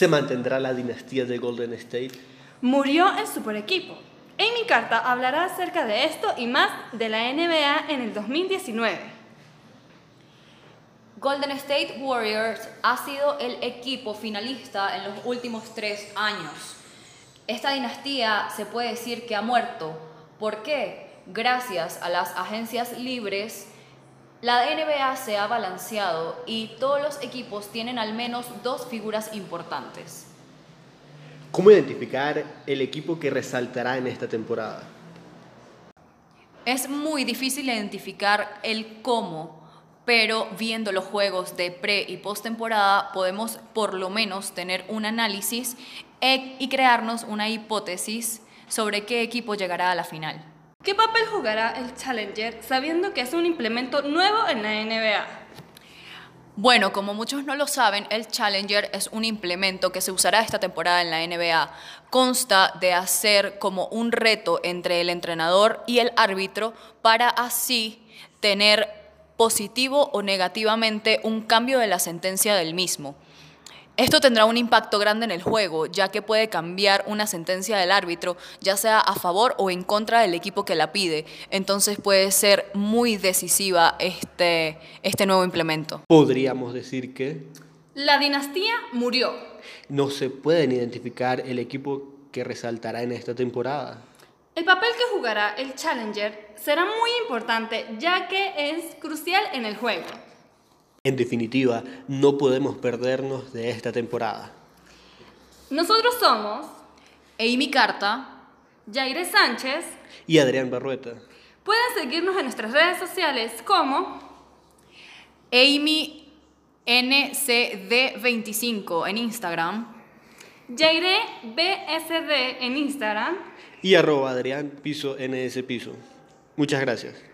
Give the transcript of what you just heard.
¿Se mantendrá la dinastía de Golden State? Murió el super equipo. Amy Carta hablará acerca de esto y más de la NBA en el 2019. Golden State Warriors ha sido el equipo finalista en los últimos tres años. Esta dinastía se puede decir que ha muerto. ¿Por qué? Gracias a las agencias libres, la NBA se ha balanceado y todos los equipos tienen al menos dos figuras importantes. ¿Cómo identificar el equipo que resaltará en esta temporada? Es muy difícil identificar el cómo, pero viendo los juegos de pre y postemporada podemos por lo menos tener un análisis e, y crearnos una hipótesis sobre qué equipo llegará a la final. ¿Qué papel jugará el Challenger sabiendo que es un implemento nuevo en la NBA? Bueno, como muchos no lo saben, el Challenger es un implemento que se usará esta temporada en la NBA. Consta de hacer como un reto entre el entrenador y el árbitro para así tener positivo o negativamente un cambio de la sentencia del mismo. Esto tendrá un impacto grande en el juego, ya que puede cambiar una sentencia del árbitro, ya sea a favor o en contra del equipo que la pide. Entonces puede ser muy decisiva este, este nuevo implemento. Podríamos decir que... La dinastía murió. No se pueden identificar el equipo que resaltará en esta temporada. El papel que jugará el Challenger será muy importante ya que es crucial en el juego. En definitiva, no podemos perdernos de esta temporada. Nosotros somos Amy Carta, Jaire Sánchez y Adrián Barrueta. Pueden seguirnos en nuestras redes sociales como Amy NCD25 en Instagram, Jaire BSD en Instagram y arroba Adrián Piso NS Piso. Muchas gracias.